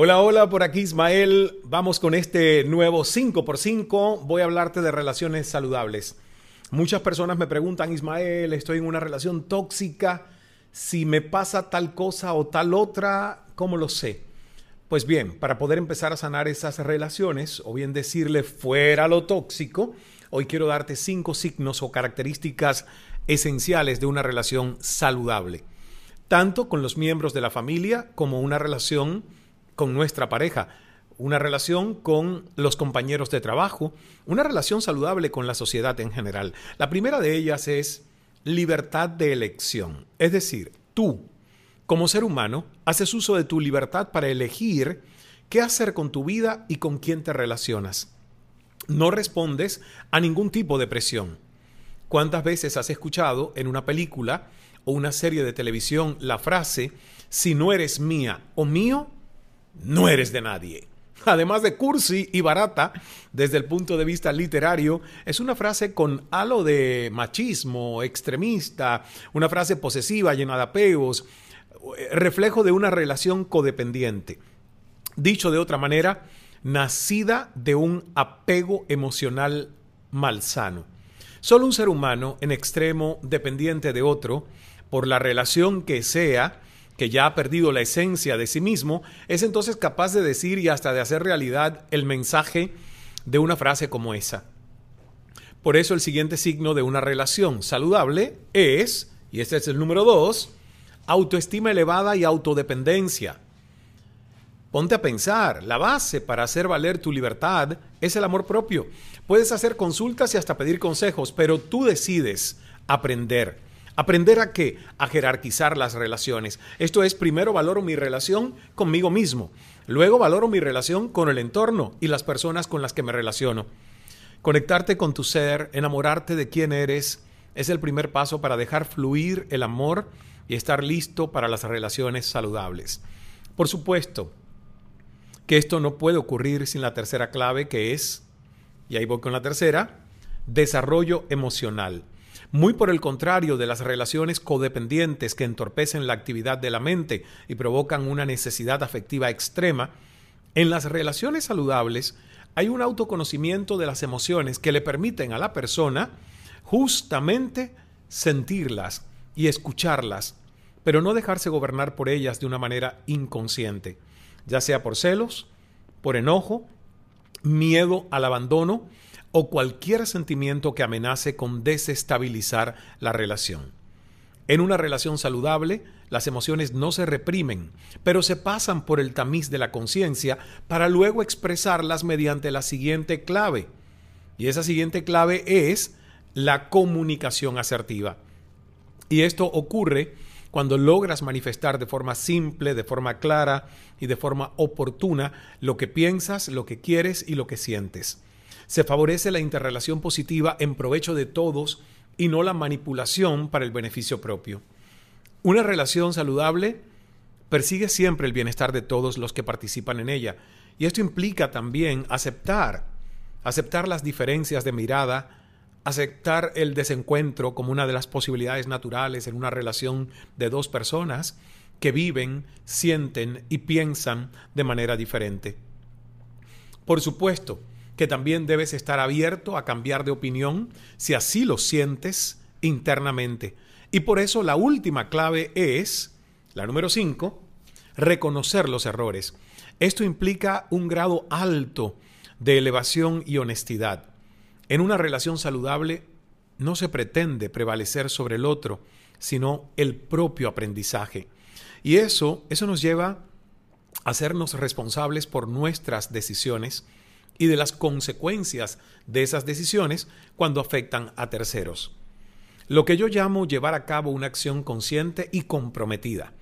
Hola, hola, por aquí Ismael. Vamos con este nuevo 5x5. Voy a hablarte de relaciones saludables. Muchas personas me preguntan, Ismael, estoy en una relación tóxica. Si me pasa tal cosa o tal otra, ¿cómo lo sé? Pues bien, para poder empezar a sanar esas relaciones, o bien decirle fuera lo tóxico, hoy quiero darte cinco signos o características esenciales de una relación saludable, tanto con los miembros de la familia como una relación con nuestra pareja, una relación con los compañeros de trabajo, una relación saludable con la sociedad en general. La primera de ellas es libertad de elección. Es decir, tú, como ser humano, haces uso de tu libertad para elegir qué hacer con tu vida y con quién te relacionas. No respondes a ningún tipo de presión. ¿Cuántas veces has escuchado en una película o una serie de televisión la frase, si no eres mía o mío, no eres de nadie. Además de cursi y barata, desde el punto de vista literario, es una frase con halo de machismo extremista, una frase posesiva llena de apegos, reflejo de una relación codependiente. Dicho de otra manera, nacida de un apego emocional malsano. Solo un ser humano en extremo dependiente de otro, por la relación que sea, que ya ha perdido la esencia de sí mismo, es entonces capaz de decir y hasta de hacer realidad el mensaje de una frase como esa. Por eso el siguiente signo de una relación saludable es, y este es el número dos, autoestima elevada y autodependencia. Ponte a pensar, la base para hacer valer tu libertad es el amor propio. Puedes hacer consultas y hasta pedir consejos, pero tú decides aprender. Aprender a qué? A jerarquizar las relaciones. Esto es, primero valoro mi relación conmigo mismo, luego valoro mi relación con el entorno y las personas con las que me relaciono. Conectarte con tu ser, enamorarte de quién eres, es el primer paso para dejar fluir el amor y estar listo para las relaciones saludables. Por supuesto que esto no puede ocurrir sin la tercera clave que es, y ahí voy con la tercera, desarrollo emocional. Muy por el contrario de las relaciones codependientes que entorpecen la actividad de la mente y provocan una necesidad afectiva extrema, en las relaciones saludables hay un autoconocimiento de las emociones que le permiten a la persona justamente sentirlas y escucharlas, pero no dejarse gobernar por ellas de una manera inconsciente, ya sea por celos, por enojo, miedo al abandono, o cualquier sentimiento que amenace con desestabilizar la relación. En una relación saludable, las emociones no se reprimen, pero se pasan por el tamiz de la conciencia para luego expresarlas mediante la siguiente clave. Y esa siguiente clave es la comunicación asertiva. Y esto ocurre cuando logras manifestar de forma simple, de forma clara y de forma oportuna lo que piensas, lo que quieres y lo que sientes. Se favorece la interrelación positiva en provecho de todos y no la manipulación para el beneficio propio. Una relación saludable persigue siempre el bienestar de todos los que participan en ella. Y esto implica también aceptar, aceptar las diferencias de mirada, aceptar el desencuentro como una de las posibilidades naturales en una relación de dos personas que viven, sienten y piensan de manera diferente. Por supuesto, que también debes estar abierto a cambiar de opinión si así lo sientes internamente. Y por eso la última clave es, la número 5, reconocer los errores. Esto implica un grado alto de elevación y honestidad. En una relación saludable no se pretende prevalecer sobre el otro, sino el propio aprendizaje. Y eso, eso nos lleva a hacernos responsables por nuestras decisiones, y de las consecuencias de esas decisiones cuando afectan a terceros. Lo que yo llamo llevar a cabo una acción consciente y comprometida.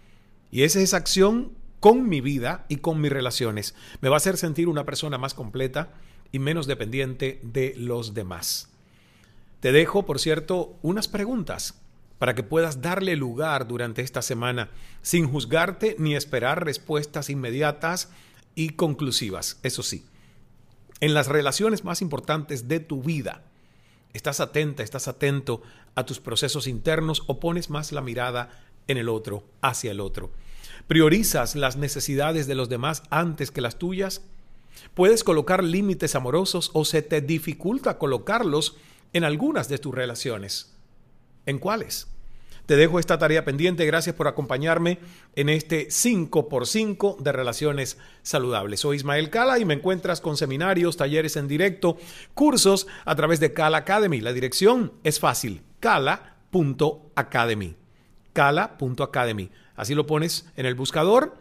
Y es esa acción con mi vida y con mis relaciones. Me va a hacer sentir una persona más completa y menos dependiente de los demás. Te dejo, por cierto, unas preguntas para que puedas darle lugar durante esta semana sin juzgarte ni esperar respuestas inmediatas y conclusivas. Eso sí, en las relaciones más importantes de tu vida, estás atenta, estás atento a tus procesos internos o pones más la mirada en el otro, hacia el otro. ¿Priorizas las necesidades de los demás antes que las tuyas? ¿Puedes colocar límites amorosos o se te dificulta colocarlos en algunas de tus relaciones? ¿En cuáles? Te dejo esta tarea pendiente. Gracias por acompañarme en este 5x5 de relaciones saludables. Soy Ismael Cala y me encuentras con seminarios, talleres en directo, cursos a través de Cala Academy. La dirección es fácil, cala.academy. Cala.academy. Así lo pones en el buscador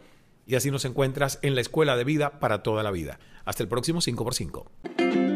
y así nos encuentras en la escuela de vida para toda la vida. Hasta el próximo 5x5.